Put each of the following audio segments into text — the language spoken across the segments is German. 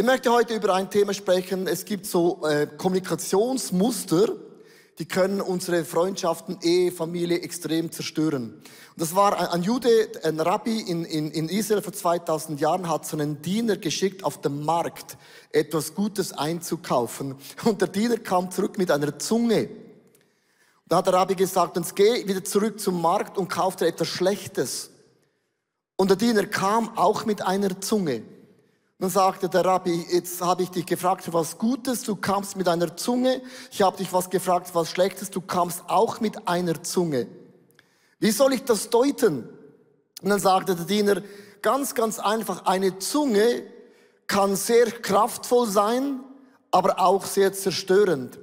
Ich möchte heute über ein Thema sprechen. Es gibt so äh, Kommunikationsmuster, die können unsere Freundschaften, Ehe, Familie extrem zerstören. Und das war ein, ein Jude, ein Rabbi in, in, in Israel vor 2000 Jahren, hat so einen Diener geschickt auf dem Markt, etwas Gutes einzukaufen. Und der Diener kam zurück mit einer Zunge. Da hat der Rabbi gesagt, uns geh wieder zurück zum Markt und kauf dir etwas Schlechtes. Und der Diener kam auch mit einer Zunge. Dann sagte der Rabbi, jetzt habe ich dich gefragt was Gutes, du kamst mit einer Zunge. Ich habe dich was gefragt, was Schlechtes, du kamst auch mit einer Zunge. Wie soll ich das deuten? Und dann sagte der Diener, ganz, ganz einfach, eine Zunge kann sehr kraftvoll sein, aber auch sehr zerstörend.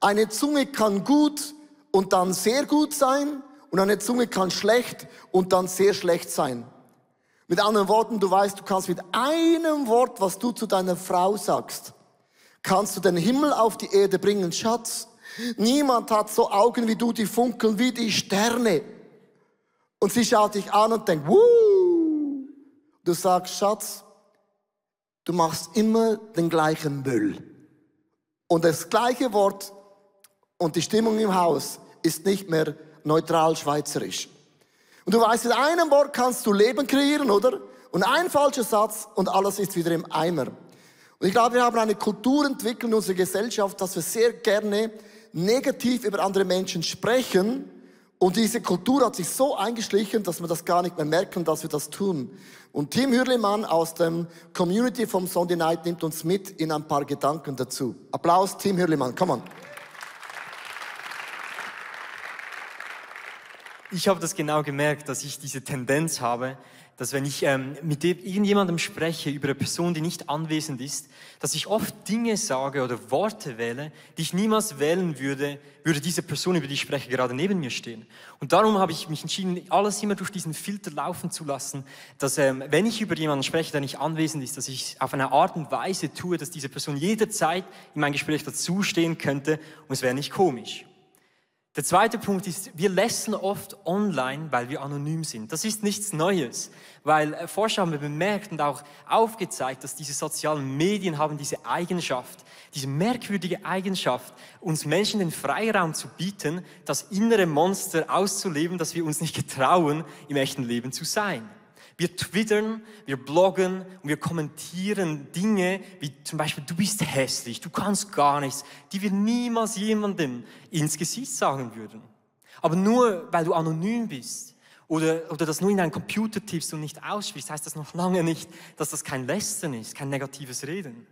Eine Zunge kann gut und dann sehr gut sein und eine Zunge kann schlecht und dann sehr schlecht sein. Mit anderen Worten, du weißt, du kannst mit einem Wort, was du zu deiner Frau sagst, kannst du den Himmel auf die Erde bringen, Schatz. Niemand hat so Augen wie du, die funkeln wie die Sterne. Und sie schaut dich an und denkt, Wuh! Du sagst, Schatz, du machst immer den gleichen Müll. Und das gleiche Wort und die Stimmung im Haus ist nicht mehr neutral schweizerisch. Und du weißt, mit einem Wort kannst du Leben kreieren, oder? Und ein falscher Satz und alles ist wieder im Eimer. Und ich glaube, wir haben eine Kultur entwickelt in unserer Gesellschaft, dass wir sehr gerne negativ über andere Menschen sprechen. Und diese Kultur hat sich so eingeschlichen, dass wir das gar nicht mehr merken, dass wir das tun. Und Tim Hürlimann aus dem Community vom Sunday Night nimmt uns mit in ein paar Gedanken dazu. Applaus, Tim Hürlimann, come on. Ich habe das genau gemerkt, dass ich diese Tendenz habe, dass wenn ich ähm, mit irgendjemandem spreche über eine Person, die nicht anwesend ist, dass ich oft Dinge sage oder Worte wähle, die ich niemals wählen würde, würde diese Person, über die ich spreche, gerade neben mir stehen. Und darum habe ich mich entschieden, alles immer durch diesen Filter laufen zu lassen, dass ähm, wenn ich über jemanden spreche, der nicht anwesend ist, dass ich auf eine Art und Weise tue, dass diese Person jederzeit in mein Gespräch dazustehen könnte und es wäre nicht komisch. Der zweite Punkt ist, wir lassen oft online, weil wir anonym sind. Das ist nichts Neues, weil äh, Forscher haben bemerkt und auch aufgezeigt, dass diese sozialen Medien haben diese Eigenschaft, diese merkwürdige Eigenschaft, uns Menschen den Freiraum zu bieten, das innere Monster auszuleben, das wir uns nicht getrauen, im echten Leben zu sein. Wir twittern, wir bloggen und wir kommentieren Dinge wie zum Beispiel, du bist hässlich, du kannst gar nichts, die wir niemals jemandem ins Gesicht sagen würden. Aber nur weil du anonym bist oder, oder das nur in deinen Computer tippst und nicht aussprichst, heißt das noch lange nicht, dass das kein Lästern ist, kein negatives Reden.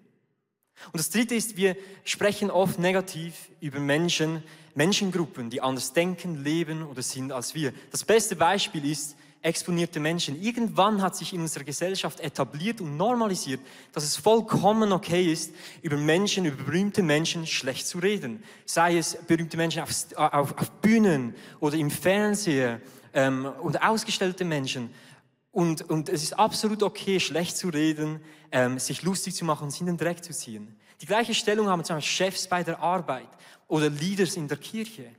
Und das Dritte ist, wir sprechen oft negativ über Menschen, Menschengruppen, die anders denken, leben oder sind als wir. Das beste Beispiel ist, exponierte Menschen. Irgendwann hat sich in unserer Gesellschaft etabliert und normalisiert, dass es vollkommen okay ist, über Menschen, über berühmte Menschen schlecht zu reden. Sei es berühmte Menschen auf, auf, auf Bühnen oder im Fernseher ähm, und ausgestellte Menschen. Und, und es ist absolut okay, schlecht zu reden, ähm, sich lustig zu machen und sich in den Dreck zu ziehen. Die gleiche Stellung haben zum Beispiel Chefs bei der Arbeit oder Leaders in der Kirche.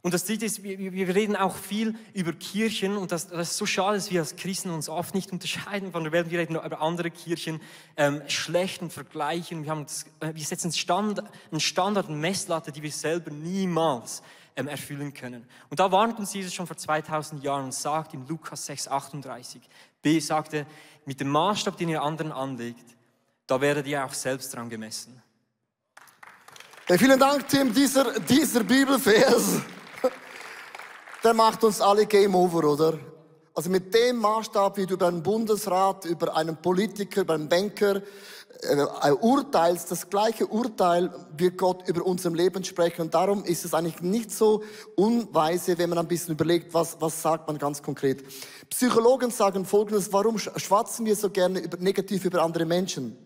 Und das Dritte ist, wir, wir reden auch viel über Kirchen und das, das ist so schade, dass wir als Christen uns oft nicht unterscheiden von der Welt. Wir reden über andere Kirchen ähm, schlecht und vergleichen. Wir, haben äh, wir setzen Stand, einen Standard, eine Messlatte, die wir selber niemals ähm, erfüllen können. Und da warnt uns Jesus schon vor 2000 Jahren und sagt in Lukas 6, 38, B sagte, mit dem Maßstab, den ihr anderen anlegt, da werdet ihr auch selbst dran gemessen. Hey, vielen Dank, Tim, dieser, dieser Bibelvers der macht uns alle Game Over, oder? Also mit dem Maßstab, wie du über einen Bundesrat, über einen Politiker, über einen Banker äh, urteilst, das gleiche Urteil wird Gott über unserem Leben sprechen. Und darum ist es eigentlich nicht so unweise, wenn man ein bisschen überlegt, was, was sagt man ganz konkret. Psychologen sagen Folgendes, warum schwatzen wir so gerne über, negativ über andere Menschen?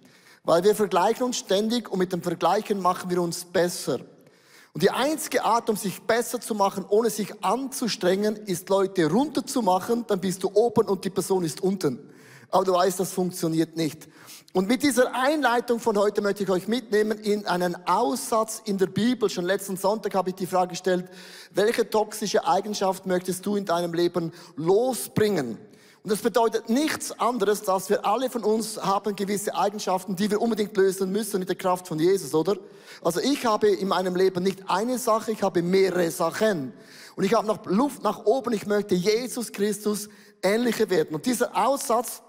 Weil wir vergleichen uns ständig und mit dem Vergleichen machen wir uns besser. Und die einzige Art, um sich besser zu machen, ohne sich anzustrengen, ist Leute runterzumachen, dann bist du oben und die Person ist unten. Aber du weißt, das funktioniert nicht. Und mit dieser Einleitung von heute möchte ich euch mitnehmen in einen Aussatz in der Bibel. Schon letzten Sonntag habe ich die Frage gestellt, welche toxische Eigenschaft möchtest du in deinem Leben losbringen? Und das bedeutet nichts anderes, dass wir alle von uns haben gewisse Eigenschaften, die wir unbedingt lösen müssen mit der Kraft von Jesus, oder? Also ich habe in meinem Leben nicht eine Sache, ich habe mehrere Sachen. Und ich habe noch Luft nach oben, ich möchte Jesus Christus ähnlicher werden. Und dieser Aussatz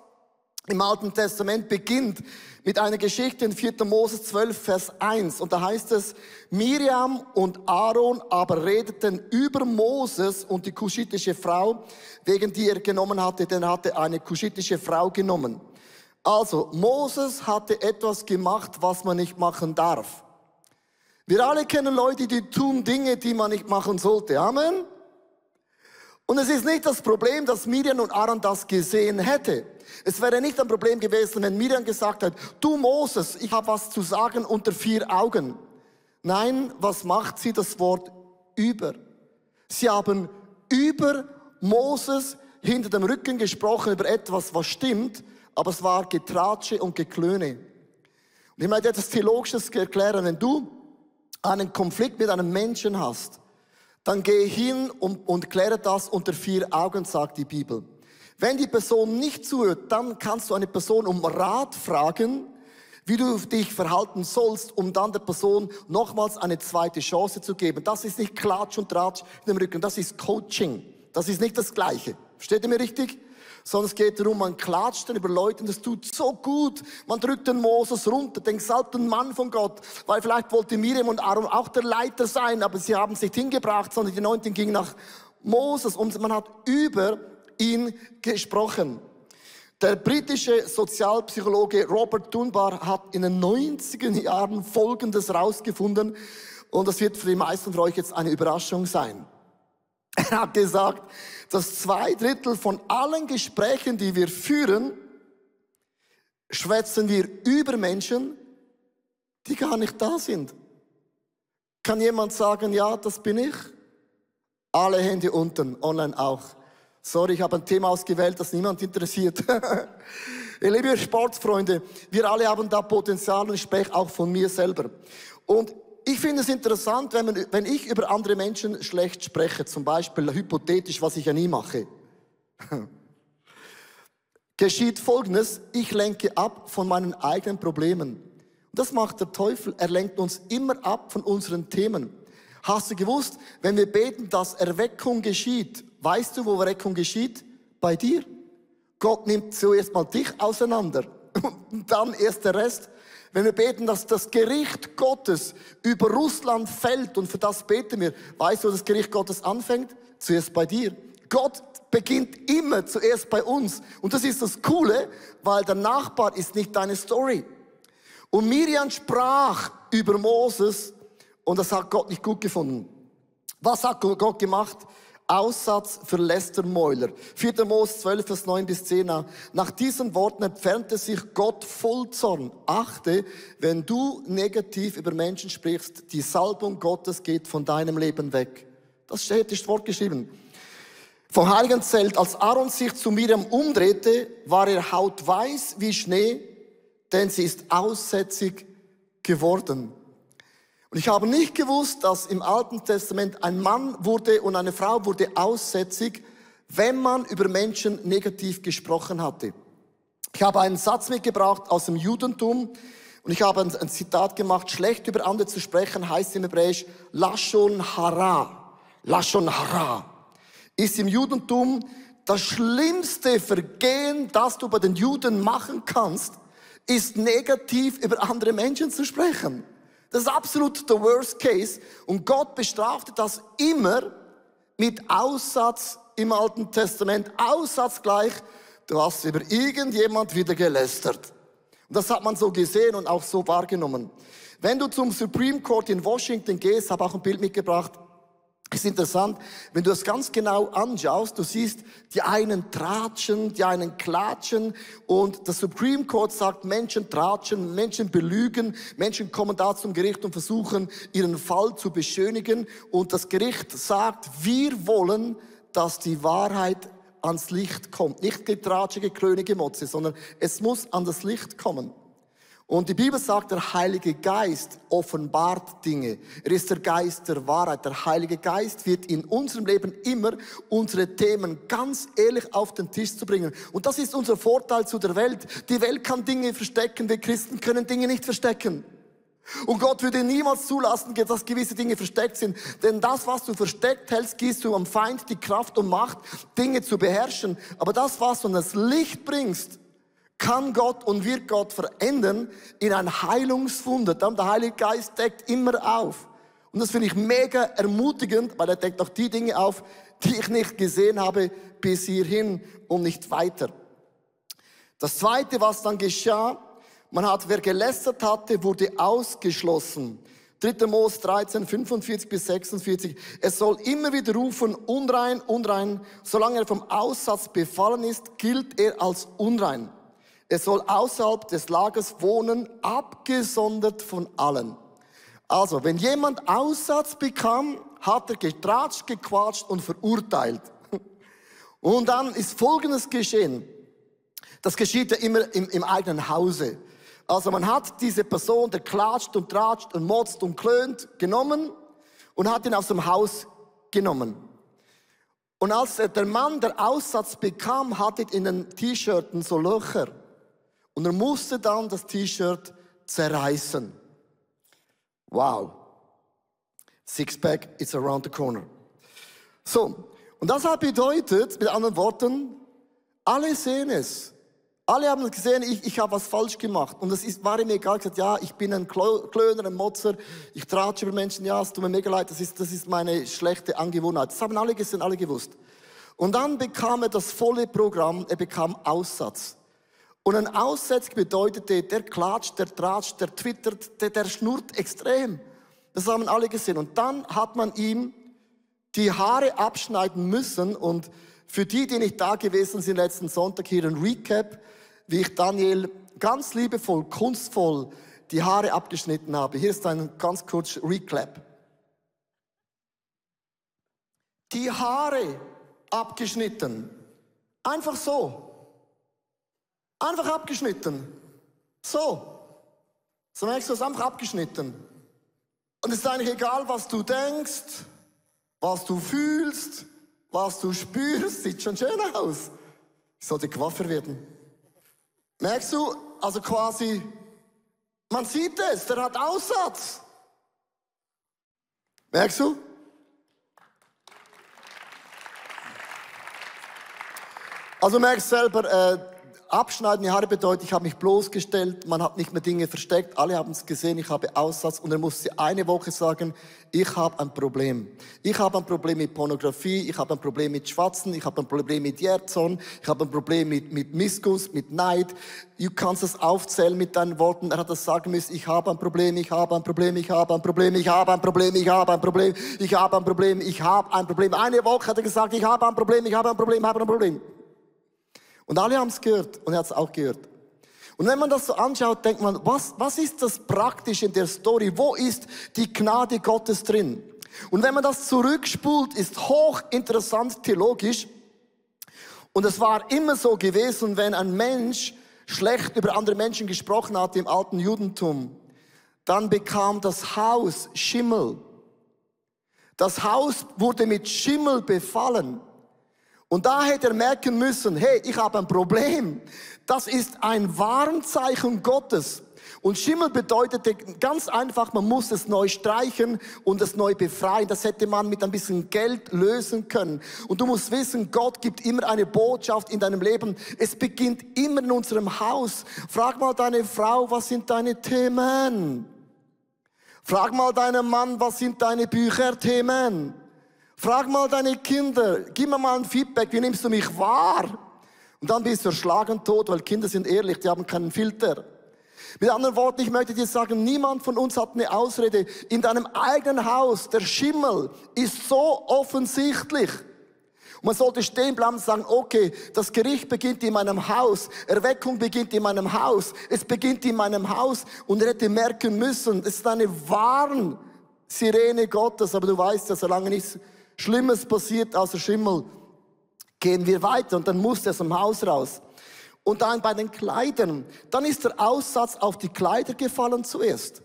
im Alten Testament beginnt mit einer Geschichte in 4. Moses 12, Vers 1. Und da heißt es, Miriam und Aaron aber redeten über Moses und die kuschitische Frau, wegen die er genommen hatte, denn er hatte eine kuschitische Frau genommen. Also, Moses hatte etwas gemacht, was man nicht machen darf. Wir alle kennen Leute, die tun Dinge, die man nicht machen sollte. Amen. Und es ist nicht das Problem, dass Miriam und Aaron das gesehen hätte. Es wäre nicht ein Problem gewesen, wenn Miriam gesagt hat, du Moses, ich habe was zu sagen unter vier Augen. Nein, was macht sie? Das Wort über. Sie haben über Moses hinter dem Rücken gesprochen über etwas, was stimmt, aber es war Getratsche und Geklöne. Und ich möchte etwas Theologisches erklären. Wenn du einen Konflikt mit einem Menschen hast, dann geh hin und, und kläre das unter vier Augen, sagt die Bibel. Wenn die Person nicht zuhört, dann kannst du eine Person um Rat fragen, wie du dich verhalten sollst, um dann der Person nochmals eine zweite Chance zu geben. Das ist nicht Klatsch und Tratsch in dem Rücken, das ist Coaching. Das ist nicht das Gleiche. Versteht ihr mir richtig? Sondern es geht darum, man klatscht dann über Leute und das tut so gut. Man drückt den Moses runter, den gesalbten Mann von Gott, weil vielleicht wollte Miriam und Aaron auch der Leiter sein, aber sie haben sich hingebracht, sondern die Neunten ging nach Moses und man hat über ihn gesprochen. Der britische Sozialpsychologe Robert Dunbar hat in den 90er Jahren Folgendes rausgefunden und das wird für die meisten von euch jetzt eine Überraschung sein. Er hat gesagt, dass zwei Drittel von allen Gesprächen, die wir führen, schwätzen wir über Menschen, die gar nicht da sind. Kann jemand sagen, ja, das bin ich? Alle Hände unten, online auch. Sorry, ich habe ein Thema ausgewählt, das niemand interessiert. Ihr liebe Sportfreunde, wir alle haben da Potenzial und ich spreche auch von mir selber. Und ich finde es interessant, wenn, man, wenn ich über andere Menschen schlecht spreche, zum Beispiel hypothetisch, was ich ja nie mache. Geschieht Folgendes, ich lenke ab von meinen eigenen Problemen. Das macht der Teufel, er lenkt uns immer ab von unseren Themen. Hast du gewusst, wenn wir beten, dass Erweckung geschieht, weißt du, wo Erweckung geschieht? Bei dir. Gott nimmt zuerst mal dich auseinander und dann erst der Rest. Wenn wir beten, dass das Gericht Gottes über Russland fällt und für das beten wir, weißt du, wo das Gericht Gottes anfängt? Zuerst bei dir. Gott beginnt immer zuerst bei uns. Und das ist das Coole, weil der Nachbar ist nicht deine Story. Und Miriam sprach über Moses und das hat Gott nicht gut gefunden. Was hat Gott gemacht? Aussatz für Lästermäuler. 4. Mose 12, Vers 9 bis 10. Nach diesen Worten entfernte sich Gott voll Zorn. Achte, wenn du negativ über Menschen sprichst, die Salbung Gottes geht von deinem Leben weg. Das steht, ist vorgeschrieben. Vom heiligen Zelt, als Aaron sich zu Miriam umdrehte, war er hautweiß wie Schnee, denn sie ist aussätzig geworden. Und ich habe nicht gewusst, dass im Alten Testament ein Mann wurde und eine Frau wurde aussätzig, wenn man über Menschen negativ gesprochen hatte. Ich habe einen Satz mitgebracht aus dem Judentum und ich habe ein, ein Zitat gemacht, schlecht über andere zu sprechen heißt im Hebräisch Lashon Hara. Lashon Hara ist im Judentum das schlimmste Vergehen, das du bei den Juden machen kannst, ist negativ über andere Menschen zu sprechen. Das ist absolut der Worst Case. Und Gott bestrafte das immer mit Aussatz im Alten Testament. Aussatz gleich, du hast über irgendjemand wieder gelästert. Und das hat man so gesehen und auch so wahrgenommen. Wenn du zum Supreme Court in Washington gehst, habe auch ein Bild mitgebracht, ist interessant, wenn du es ganz genau anschaust, du siehst, die einen tratschen, die einen klatschen und der Supreme Court sagt, Menschen tratschen, Menschen belügen, Menschen kommen da zum Gericht und versuchen, ihren Fall zu beschönigen und das Gericht sagt, wir wollen, dass die Wahrheit ans Licht kommt. Nicht getratsche, geklönige Motze, sondern es muss an das Licht kommen. Und die Bibel sagt, der Heilige Geist offenbart Dinge. Er ist der Geist der Wahrheit. Der Heilige Geist wird in unserem Leben immer unsere Themen ganz ehrlich auf den Tisch zu bringen. Und das ist unser Vorteil zu der Welt. Die Welt kann Dinge verstecken, wir Christen können Dinge nicht verstecken. Und Gott würde niemals zulassen, dass gewisse Dinge versteckt sind. Denn das, was du versteckt hältst, gibst du am Feind die Kraft und Macht, Dinge zu beherrschen. Aber das, was du in das Licht bringst, kann Gott und wird Gott verändern in ein Heilungswunder. Dann der Heilige Geist deckt immer auf. Und das finde ich mega ermutigend, weil er deckt auch die Dinge auf, die ich nicht gesehen habe bis hierhin und nicht weiter. Das zweite, was dann geschah, man hat, wer gelästert hatte, wurde ausgeschlossen. 3. Mose 13, 45 bis 46. Es soll immer wieder rufen, unrein, unrein. Solange er vom Aussatz befallen ist, gilt er als unrein. Er soll außerhalb des Lagers wohnen, abgesondert von allen. Also, wenn jemand Aussatz bekam, hat er getratscht, gequatscht und verurteilt. Und dann ist Folgendes geschehen. Das geschieht ja immer im, im eigenen Hause. Also man hat diese Person, der klatscht und tratscht und motzt und klönt, genommen und hat ihn aus dem Haus genommen. Und als der Mann der Aussatz bekam, hatte in den T-Shirten so Löcher. Und er musste dann das T-Shirt zerreißen. Wow. Sixpack is around the corner. So. Und das hat bedeutet, mit anderen Worten, alle sehen es. Alle haben gesehen, ich, ich habe was falsch gemacht. Und es ist, war ihm egal, gesagt, ja, ich bin ein Klöner, ein Motzer, ich tratsche über Menschen, ja, es tut mir mega leid, das ist, das ist meine schlechte Angewohnheit. Das haben alle gesehen, alle gewusst. Und dann bekam er das volle Programm, er bekam Aussatz. Und ein Aussätzig bedeutete, der klatscht, der tratscht, der twittert, der, der schnurrt extrem. Das haben alle gesehen. Und dann hat man ihm die Haare abschneiden müssen. Und für die, die nicht da gewesen sind letzten Sonntag, hier ein Recap, wie ich Daniel ganz liebevoll, kunstvoll die Haare abgeschnitten habe. Hier ist ein ganz kurz Recap. Die Haare abgeschnitten. Einfach so. Einfach abgeschnitten. So. So merkst du, es einfach abgeschnitten. Und es ist eigentlich egal, was du denkst, was du fühlst, was du spürst. Sieht schon schön aus. Ich sollte Coiffeur werden. Merkst du, also quasi, man sieht es, der hat Aussatz. Merkst du? Also merkst selber, äh, Abschneiden die Haare bedeutet, ich habe mich bloßgestellt, man hat nicht mehr Dinge versteckt, alle haben es gesehen, ich habe Aussatz und er musste eine Woche sagen, ich habe ein Problem. Ich habe ein Problem mit Pornografie, ich habe ein Problem mit Schwatzen, ich habe ein Problem mit Jerzon, ich habe ein Problem mit, mit Missguss, mit Neid. Du kannst es aufzählen mit deinen Worten. Er hat das sagen müssen, ich habe ein Problem, ich habe ein Problem, ich habe ein Problem, ich habe ein Problem, ich habe ein Problem, ich habe ein Problem, ich habe ein Problem. Eine Woche hat er gesagt, ich habe ein Problem, ich habe ein Problem, ich habe ein Problem. Und alle haben es gehört und er hat es auch gehört. Und wenn man das so anschaut, denkt man, was, was ist das praktisch in der Story? Wo ist die Gnade Gottes drin? Und wenn man das zurückspult, ist hochinteressant theologisch. Und es war immer so gewesen, wenn ein Mensch schlecht über andere Menschen gesprochen hat im alten Judentum, dann bekam das Haus Schimmel. Das Haus wurde mit Schimmel befallen. Und da hätte er merken müssen, hey, ich habe ein Problem. Das ist ein Warnzeichen Gottes. Und Schimmel bedeutete ganz einfach, man muss es neu streichen und es neu befreien. Das hätte man mit ein bisschen Geld lösen können. Und du musst wissen, Gott gibt immer eine Botschaft in deinem Leben. Es beginnt immer in unserem Haus. Frag mal deine Frau, was sind deine Themen? Frag mal deinen Mann, was sind deine Bücherthemen? Frag mal deine Kinder, gib mir mal ein Feedback, wie nimmst du mich wahr? Und dann bist du erschlagen tot, weil Kinder sind ehrlich, die haben keinen Filter. Mit anderen Worten, ich möchte dir sagen, niemand von uns hat eine Ausrede. In deinem eigenen Haus, der Schimmel ist so offensichtlich. Und man sollte stehen bleiben und sagen, okay, das Gericht beginnt in meinem Haus, Erweckung beginnt in meinem Haus, es beginnt in meinem Haus. Und er hätte merken müssen, es ist eine Warnsirene Gottes, aber du weißt ja, solange nichts Schlimmes passiert außer Schimmel, gehen wir weiter und dann musste er dem Haus raus. Und dann bei den Kleidern, dann ist der Aussatz auf die Kleider gefallen zuerst.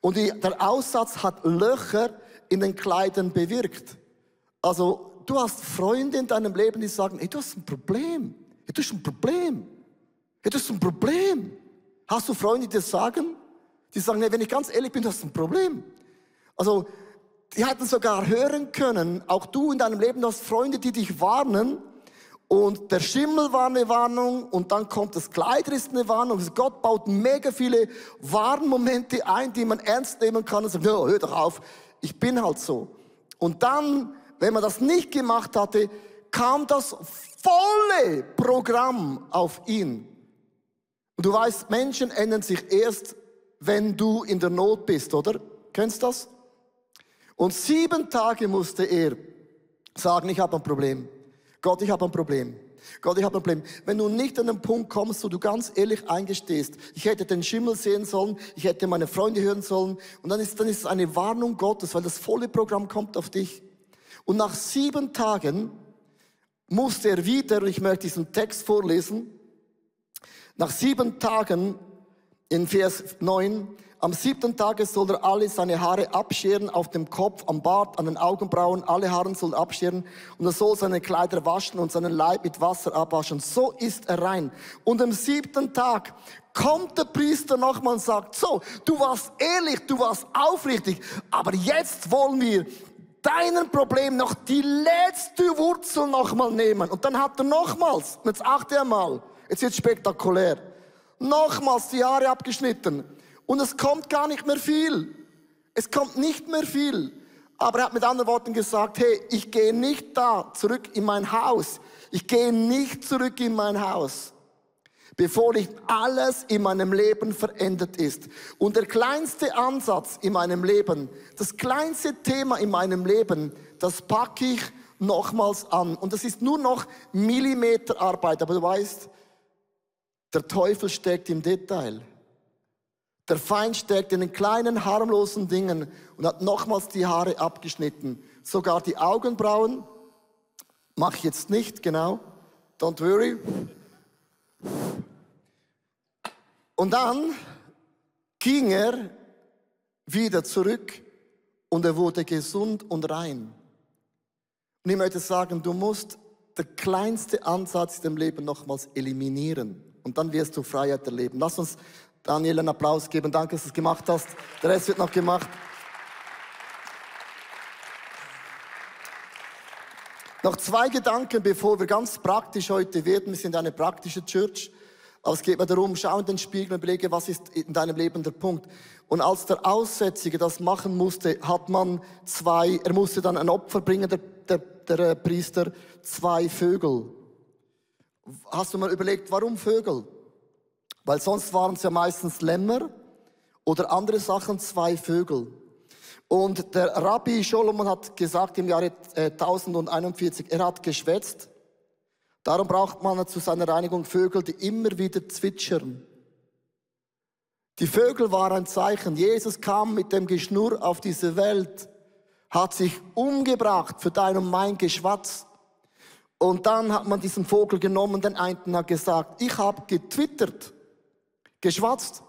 Und die, der Aussatz hat Löcher in den Kleidern bewirkt. Also du hast Freunde in deinem Leben, die sagen, hey, du hast ein Problem. Hey, du hast ein Problem. Hey, du hast ein Problem. Hast du Freunde, die das sagen? Die sagen, hey, wenn ich ganz ehrlich bin, du hast ein Problem. Also, die hätten sogar hören können, auch du in deinem Leben hast Freunde, die dich warnen. Und der Schimmel war eine Warnung und dann kommt das Kleider ist eine Warnung. Also Gott baut mega viele Warnmomente ein, die man ernst nehmen kann und sagt, ja, hör doch auf, ich bin halt so. Und dann, wenn man das nicht gemacht hatte, kam das volle Programm auf ihn. Und du weißt, Menschen ändern sich erst, wenn du in der Not bist, oder? Kennst du das? Und sieben Tage musste er sagen, ich habe ein Problem. Gott, ich habe ein Problem. Gott, ich habe ein Problem. Wenn du nicht an den Punkt kommst, wo du ganz ehrlich eingestehst, ich hätte den Schimmel sehen sollen, ich hätte meine Freunde hören sollen, und dann ist, dann ist es eine Warnung Gottes, weil das volle Programm kommt auf dich. Und nach sieben Tagen musste er wieder, ich möchte diesen Text vorlesen, nach sieben Tagen in Vers 9, am siebten Tage soll er alle seine Haare abscheren, auf dem Kopf, am Bart, an den Augenbrauen, alle Haare soll er abscheren und er soll seine Kleider waschen und seinen Leib mit Wasser abwaschen. So ist er rein. Und am siebten Tag kommt der Priester nochmal und sagt, so, du warst ehrlich, du warst aufrichtig, aber jetzt wollen wir deinen Problem noch die letzte Wurzel nochmal nehmen. Und dann hat er nochmals, jetzt achte einmal, jetzt wird spektakulär, nochmals die Haare abgeschnitten und es kommt gar nicht mehr viel. Es kommt nicht mehr viel. Aber er hat mit anderen Worten gesagt, hey, ich gehe nicht da zurück in mein Haus. Ich gehe nicht zurück in mein Haus, bevor nicht alles in meinem Leben verändert ist. Und der kleinste Ansatz in meinem Leben, das kleinste Thema in meinem Leben, das packe ich nochmals an. Und das ist nur noch Millimeterarbeit. Aber du weißt, der Teufel steckt im Detail. Der Feind steckt in den kleinen, harmlosen Dingen und hat nochmals die Haare abgeschnitten. Sogar die Augenbrauen. Mach jetzt nicht, genau. Don't worry. Und dann ging er wieder zurück und er wurde gesund und rein. Und ich möchte sagen, du musst der kleinste Ansatz im Leben nochmals eliminieren. Und dann wirst du Freiheit erleben. Lass uns Daniel einen Applaus geben. Danke, dass du es gemacht hast. Der Rest wird noch gemacht. Noch zwei Gedanken, bevor wir ganz praktisch heute werden. Wir sind eine praktische Church. Aber es geht mir darum, schau in den Spiegel und überlege, was ist in deinem Leben der Punkt. Und als der Aussätzige das machen musste, hat man zwei, er musste dann ein Opfer bringen, der, der, der Priester, zwei Vögel. Hast du mal überlegt, warum Vögel? Weil sonst waren es ja meistens Lämmer oder andere Sachen, zwei Vögel. Und der Rabbi Solomon hat gesagt im Jahre 1041, äh, er hat geschwätzt. Darum braucht man zu seiner Reinigung Vögel, die immer wieder zwitschern. Die Vögel waren ein Zeichen. Jesus kam mit dem Geschnurr auf diese Welt, hat sich umgebracht für dein und mein Geschwatz. Und dann hat man diesen Vogel genommen, den einen hat gesagt, ich habe getwittert geschwatzt,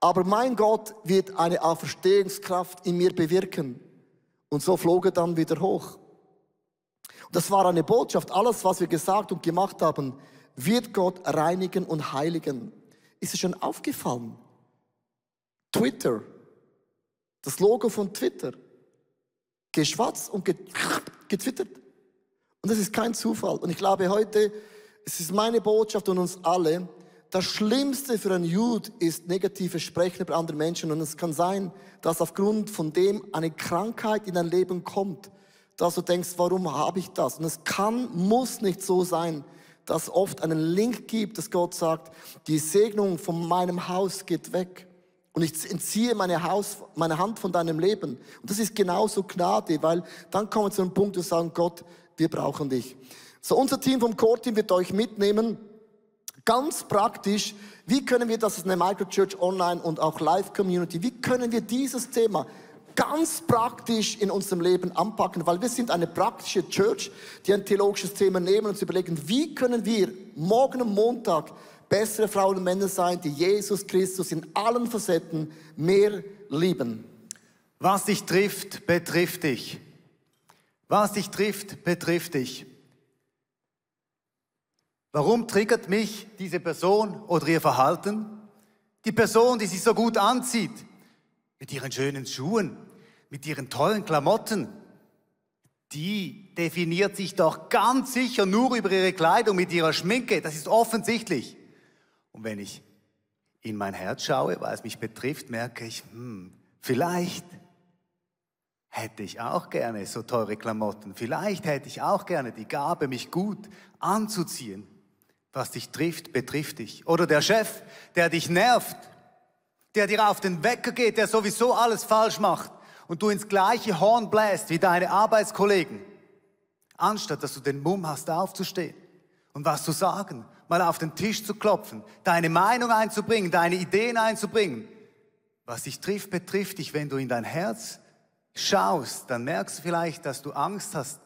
aber mein Gott wird eine Auferstehungskraft in mir bewirken. Und so flog er dann wieder hoch. Das war eine Botschaft. Alles, was wir gesagt und gemacht haben, wird Gott reinigen und heiligen. Ist es schon aufgefallen? Twitter, das Logo von Twitter, geschwatzt und getwittert. Und das ist kein Zufall. Und ich glaube heute, es ist meine Botschaft und uns alle, das Schlimmste für einen Jude ist negative Sprechen über andere Menschen. Und es kann sein, dass aufgrund von dem eine Krankheit in dein Leben kommt, dass du denkst, warum habe ich das? Und es kann, muss nicht so sein, dass oft einen Link gibt, dass Gott sagt, die Segnung von meinem Haus geht weg. Und ich entziehe meine, Haus, meine Hand von deinem Leben. Und das ist genauso Gnade, weil dann kommen wir zu einem Punkt, wo wir sagen, Gott, wir brauchen dich. So, unser Team vom Core-Team wird euch mitnehmen Ganz praktisch, wie können wir, das ist eine Microchurch Online und auch Live-Community, wie können wir dieses Thema ganz praktisch in unserem Leben anpacken, weil wir sind eine praktische Church, die ein theologisches Thema nehmen und überlegen, wie können wir morgen am Montag bessere Frauen und Männer sein, die Jesus Christus in allen Facetten mehr lieben. Was dich trifft, betrifft dich. Was dich trifft, betrifft dich. Warum triggert mich diese Person oder ihr Verhalten? Die Person, die sich so gut anzieht, mit ihren schönen Schuhen, mit ihren tollen Klamotten, die definiert sich doch ganz sicher nur über ihre Kleidung, mit ihrer Schminke. Das ist offensichtlich. Und wenn ich in mein Herz schaue, weil es mich betrifft, merke ich, hm, vielleicht hätte ich auch gerne so teure Klamotten. Vielleicht hätte ich auch gerne die Gabe, mich gut anzuziehen. Was dich trifft, betrifft dich. Oder der Chef, der dich nervt, der dir auf den Wecker geht, der sowieso alles falsch macht und du ins gleiche Horn bläst wie deine Arbeitskollegen, anstatt dass du den Mumm hast, aufzustehen und was zu sagen, mal auf den Tisch zu klopfen, deine Meinung einzubringen, deine Ideen einzubringen. Was dich trifft, betrifft dich, wenn du in dein Herz schaust, dann merkst du vielleicht, dass du Angst hast,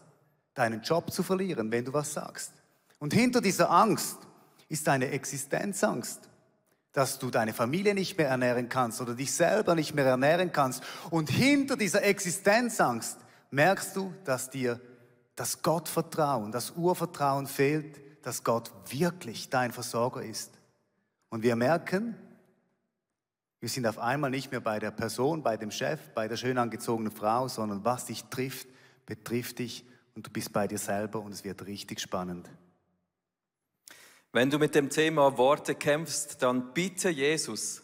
deinen Job zu verlieren, wenn du was sagst. Und hinter dieser Angst ist eine Existenzangst, dass du deine Familie nicht mehr ernähren kannst oder dich selber nicht mehr ernähren kannst. Und hinter dieser Existenzangst merkst du, dass dir das Gottvertrauen, das Urvertrauen fehlt, dass Gott wirklich dein Versorger ist. Und wir merken, wir sind auf einmal nicht mehr bei der Person, bei dem Chef, bei der schön angezogenen Frau, sondern was dich trifft, betrifft dich und du bist bei dir selber und es wird richtig spannend. Wenn du mit dem Thema Worte kämpfst, dann bitte Jesus,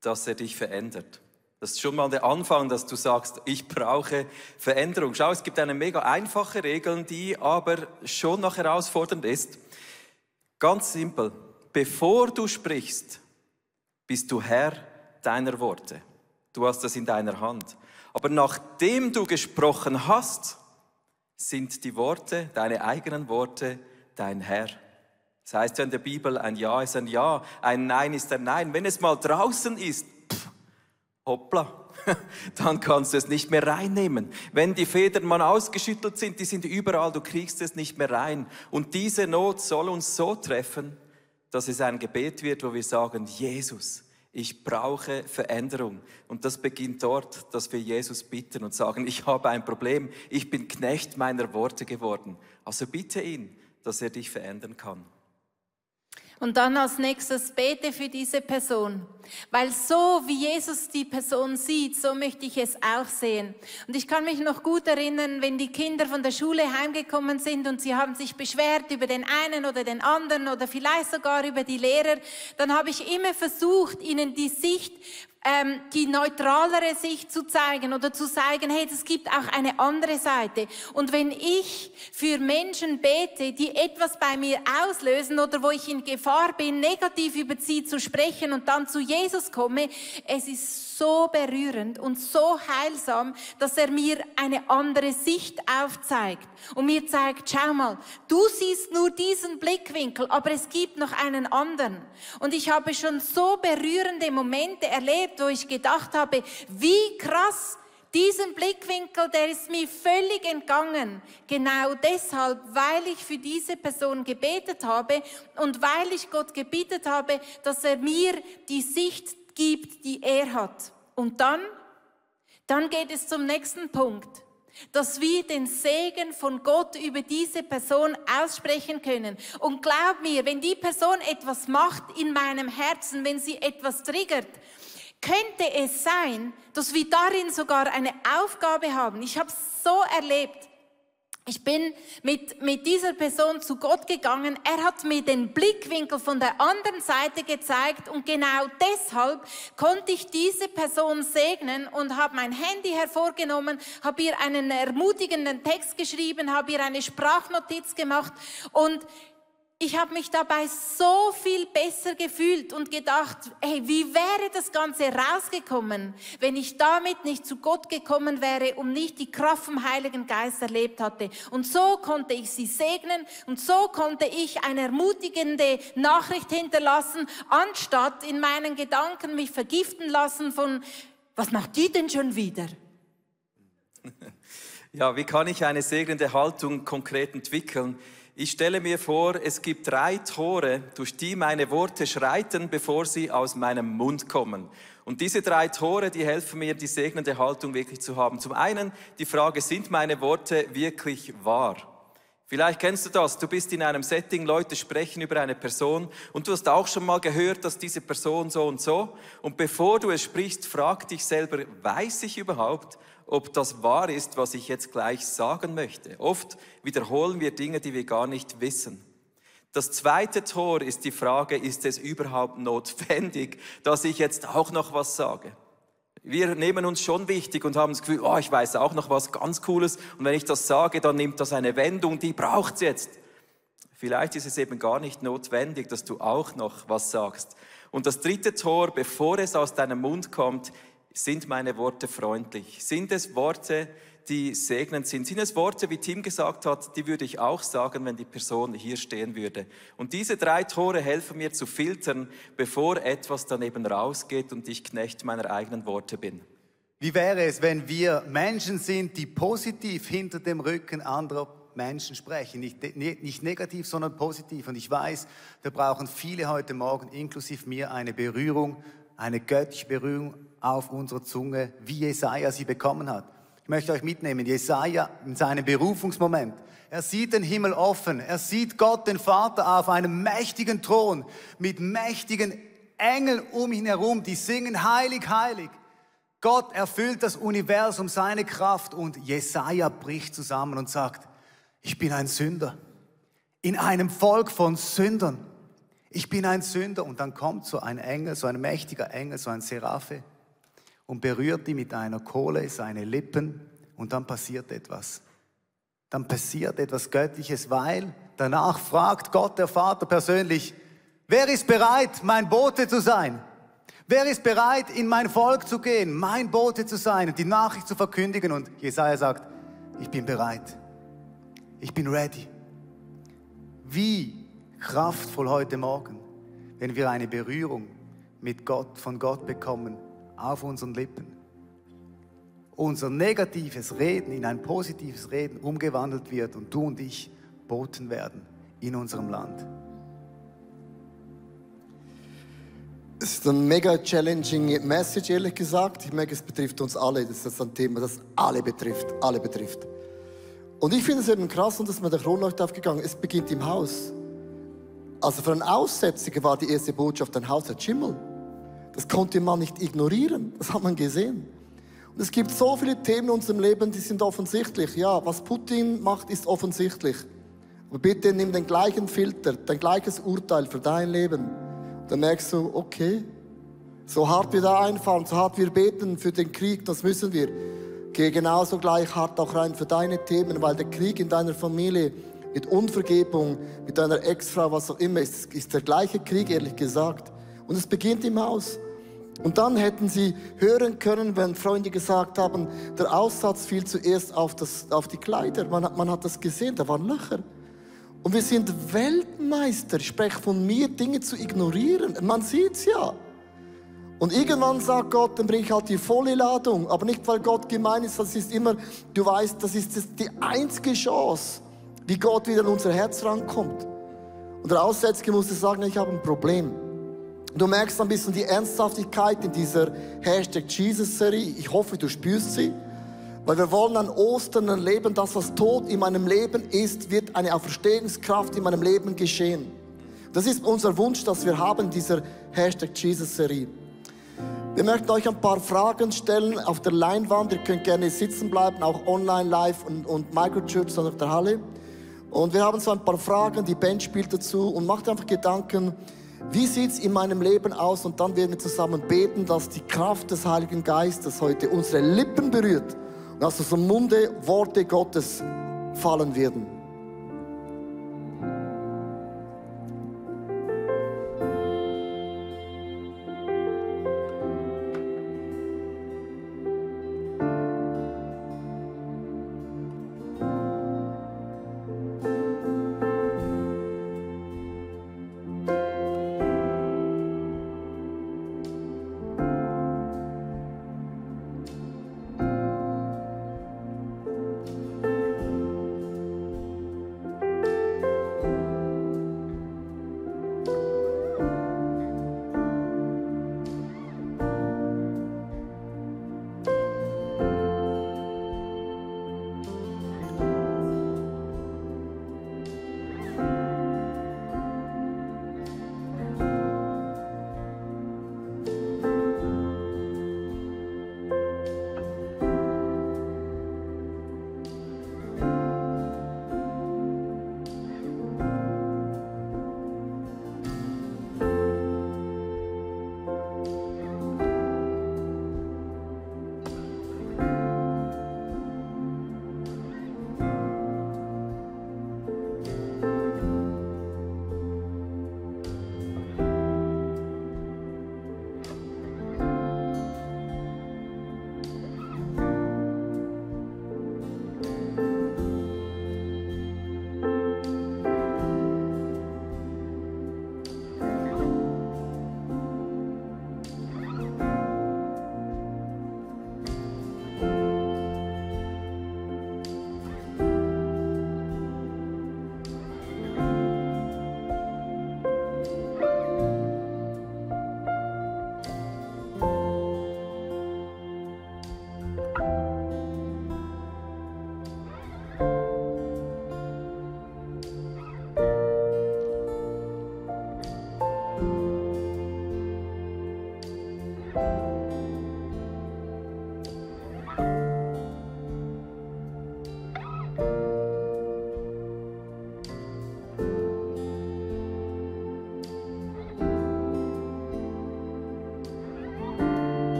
dass er dich verändert. Das ist schon mal der Anfang, dass du sagst, ich brauche Veränderung. Schau, es gibt eine mega einfache Regel, die aber schon noch herausfordernd ist. Ganz simpel. Bevor du sprichst, bist du Herr deiner Worte. Du hast das in deiner Hand. Aber nachdem du gesprochen hast, sind die Worte, deine eigenen Worte, dein Herr. Das heißt ja in der Bibel, ein Ja ist ein Ja, ein Nein ist ein Nein. Wenn es mal draußen ist, pff, hoppla, dann kannst du es nicht mehr reinnehmen. Wenn die Federn mal ausgeschüttelt sind, die sind überall, du kriegst es nicht mehr rein. Und diese Not soll uns so treffen, dass es ein Gebet wird, wo wir sagen, Jesus, ich brauche Veränderung. Und das beginnt dort, dass wir Jesus bitten und sagen, ich habe ein Problem, ich bin Knecht meiner Worte geworden. Also bitte ihn, dass er dich verändern kann. Und dann als nächstes bete für diese Person. Weil so wie Jesus die Person sieht, so möchte ich es auch sehen. Und ich kann mich noch gut erinnern, wenn die Kinder von der Schule heimgekommen sind und sie haben sich beschwert über den einen oder den anderen oder vielleicht sogar über die Lehrer, dann habe ich immer versucht, ihnen die Sicht ähm, die neutralere Sicht zu zeigen oder zu zeigen, hey, es gibt auch eine andere Seite. Und wenn ich für Menschen bete, die etwas bei mir auslösen oder wo ich in Gefahr bin, negativ über sie zu sprechen und dann zu Jesus komme, es ist so berührend und so heilsam, dass er mir eine andere Sicht aufzeigt und mir zeigt, schau mal, du siehst nur diesen Blickwinkel, aber es gibt noch einen anderen. Und ich habe schon so berührende Momente erlebt, wo ich gedacht habe, wie krass, diesen Blickwinkel, der ist mir völlig entgangen. Genau deshalb, weil ich für diese Person gebetet habe und weil ich Gott gebetet habe, dass er mir die Sicht gibt, die er hat. Und dann, dann geht es zum nächsten Punkt, dass wir den Segen von Gott über diese Person aussprechen können. Und glaub mir, wenn die Person etwas macht in meinem Herzen, wenn sie etwas triggert, könnte es sein, dass wir darin sogar eine Aufgabe haben. Ich habe es so erlebt. Ich bin mit, mit dieser Person zu Gott gegangen. Er hat mir den Blickwinkel von der anderen Seite gezeigt und genau deshalb konnte ich diese Person segnen und habe mein Handy hervorgenommen, habe ihr einen ermutigenden Text geschrieben, habe ihr eine Sprachnotiz gemacht und ich habe mich dabei so viel besser gefühlt und gedacht, hey, wie wäre das Ganze rausgekommen, wenn ich damit nicht zu Gott gekommen wäre und nicht die Kraft vom Heiligen Geist erlebt hatte. Und so konnte ich sie segnen und so konnte ich eine ermutigende Nachricht hinterlassen, anstatt in meinen Gedanken mich vergiften lassen von, was macht die denn schon wieder? Ja, wie kann ich eine segnende Haltung konkret entwickeln? Ich stelle mir vor, es gibt drei Tore, durch die meine Worte schreiten, bevor sie aus meinem Mund kommen. Und diese drei Tore, die helfen mir, die segnende Haltung wirklich zu haben. Zum einen die Frage, sind meine Worte wirklich wahr? Vielleicht kennst du das, du bist in einem Setting, Leute sprechen über eine Person und du hast auch schon mal gehört, dass diese Person so und so. Und bevor du es sprichst, frag dich selber, weiß ich überhaupt, ob das wahr ist, was ich jetzt gleich sagen möchte? Oft wiederholen wir Dinge, die wir gar nicht wissen. Das zweite Tor ist die Frage, ist es überhaupt notwendig, dass ich jetzt auch noch was sage? Wir nehmen uns schon wichtig und haben das Gefühl, oh, ich weiß auch noch was ganz Cooles und wenn ich das sage, dann nimmt das eine Wendung, die braucht's jetzt. Vielleicht ist es eben gar nicht notwendig, dass du auch noch was sagst. Und das dritte Tor, bevor es aus deinem Mund kommt, sind meine Worte freundlich? Sind es Worte, die segnend sind. Sind es Worte, wie Tim gesagt hat, die würde ich auch sagen, wenn die Person hier stehen würde. Und diese drei Tore helfen mir zu filtern, bevor etwas daneben rausgeht und ich Knecht meiner eigenen Worte bin. Wie wäre es, wenn wir Menschen sind, die positiv hinter dem Rücken anderer Menschen sprechen? Nicht, nicht negativ, sondern positiv. Und ich weiß, wir brauchen viele heute Morgen, inklusive mir, eine Berührung, eine göttliche Berührung auf unserer Zunge, wie Jesaja sie bekommen hat möchte euch mitnehmen. Jesaja in seinem Berufungsmoment. Er sieht den Himmel offen. Er sieht Gott, den Vater, auf einem mächtigen Thron mit mächtigen Engeln um ihn herum, die singen heilig, heilig. Gott erfüllt das Universum, seine Kraft und Jesaja bricht zusammen und sagt, ich bin ein Sünder. In einem Volk von Sündern. Ich bin ein Sünder. Und dann kommt so ein Engel, so ein mächtiger Engel, so ein Seraphe und berührt die mit einer Kohle seine Lippen und dann passiert etwas. Dann passiert etwas Göttliches, weil danach fragt Gott der Vater persönlich, wer ist bereit, mein Bote zu sein? Wer ist bereit, in mein Volk zu gehen, mein Bote zu sein und die Nachricht zu verkündigen? Und Jesaja sagt, ich bin bereit. Ich bin ready. Wie kraftvoll heute Morgen, wenn wir eine Berührung mit Gott, von Gott bekommen auf unseren Lippen. Unser negatives Reden in ein positives Reden umgewandelt wird und du und ich Boten werden in unserem Land. Es ist eine mega challenging Message, ehrlich gesagt. Ich merke, es betrifft uns alle. Das ist ein Thema, das alle betrifft. Alle betrifft. Und ich finde es eben krass, und das ist mir der Kronleuchter aufgegangen. Es beginnt im Haus. Also für einen Aussätzigen war die erste Botschaft, ein Haus hat Schimmel. Das konnte man nicht ignorieren. Das hat man gesehen. Und es gibt so viele Themen in unserem Leben, die sind offensichtlich. Ja, was Putin macht, ist offensichtlich. Aber bitte nimm den gleichen Filter, dein gleiches Urteil für dein Leben. dann merkst du, okay, so hart wir da einfallen, so hart wir beten für den Krieg, das müssen wir. Geh genauso gleich hart auch rein für deine Themen, weil der Krieg in deiner Familie mit Unvergebung, mit deiner Ex-Frau, was auch immer, ist, ist der gleiche Krieg, ehrlich gesagt. Und es beginnt im Haus. Und dann hätten sie hören können, wenn Freunde gesagt haben, der Aussatz fiel zuerst auf, das, auf die Kleider. Man hat, man hat das gesehen, da waren Löcher. Und wir sind Weltmeister, spreche von mir, Dinge zu ignorieren. Man sieht es ja. Und irgendwann sagt Gott, dann bringe ich halt die volle Ladung. Aber nicht, weil Gott gemein ist, das ist immer, du weißt, das ist die einzige Chance, wie Gott wieder in unser Herz rankommt. Und der Aussätzige musste sagen, ich habe ein Problem. Du merkst ein bisschen die Ernsthaftigkeit in dieser Hashtag Jesus-Serie. Ich hoffe, du spürst sie. Weil wir wollen an Ostern erleben, das, was tot in meinem Leben ist, wird eine Auferstehungskraft in meinem Leben geschehen. Das ist unser Wunsch, dass wir haben, dieser Hashtag Jesus-Serie. Wir möchten euch ein paar Fragen stellen auf der Leinwand. Ihr könnt gerne sitzen bleiben, auch online, live und, und Microchurch auf der Halle. Und wir haben so ein paar Fragen, die Band spielt dazu und macht einfach Gedanken, wie sieht es in meinem Leben aus? Und dann werden wir zusammen beten, dass die Kraft des Heiligen Geistes heute unsere Lippen berührt und aus unserem Munde Worte Gottes fallen werden.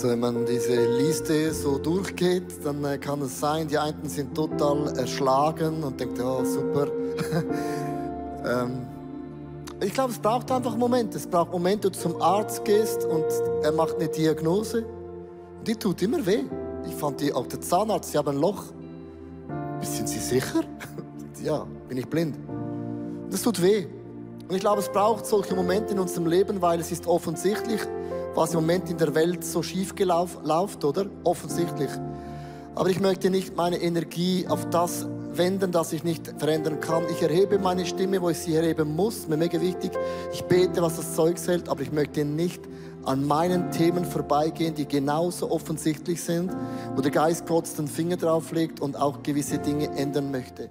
Also wenn man diese Liste so durchgeht, dann äh, kann es sein, die einen sind total erschlagen und denken, oh super. ähm, ich glaube, es braucht einfach Momente. Es braucht Momente, wo du zum Arzt gehst und er macht eine Diagnose. Und die tut immer weh. Ich fand die, auch der Zahnarzt, sie haben ein Loch. Sind Sie sicher? ja, bin ich blind. Das tut weh. Und ich glaube, es braucht solche Momente in unserem Leben, weil es ist offensichtlich, was im Moment in der Welt so schief läuft, oder? Offensichtlich. Aber ich möchte nicht meine Energie auf das wenden, das ich nicht verändern kann. Ich erhebe meine Stimme, wo ich sie erheben muss. Mir mega wichtig. Ich bete, was das Zeug hält, aber ich möchte nicht an meinen Themen vorbeigehen, die genauso offensichtlich sind, wo der Geist Gottes den Finger drauf legt und auch gewisse Dinge ändern möchte.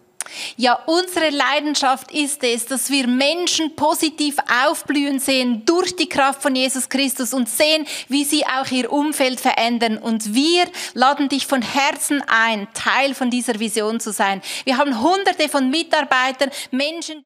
Ja, unsere Leidenschaft ist es, dass wir Menschen positiv aufblühen sehen durch die Kraft von Jesus Christus und sehen, wie sie auch ihr Umfeld verändern. Und wir laden dich von Herzen ein, Teil von dieser Vision zu sein. Wir haben hunderte von Mitarbeitern, Menschen,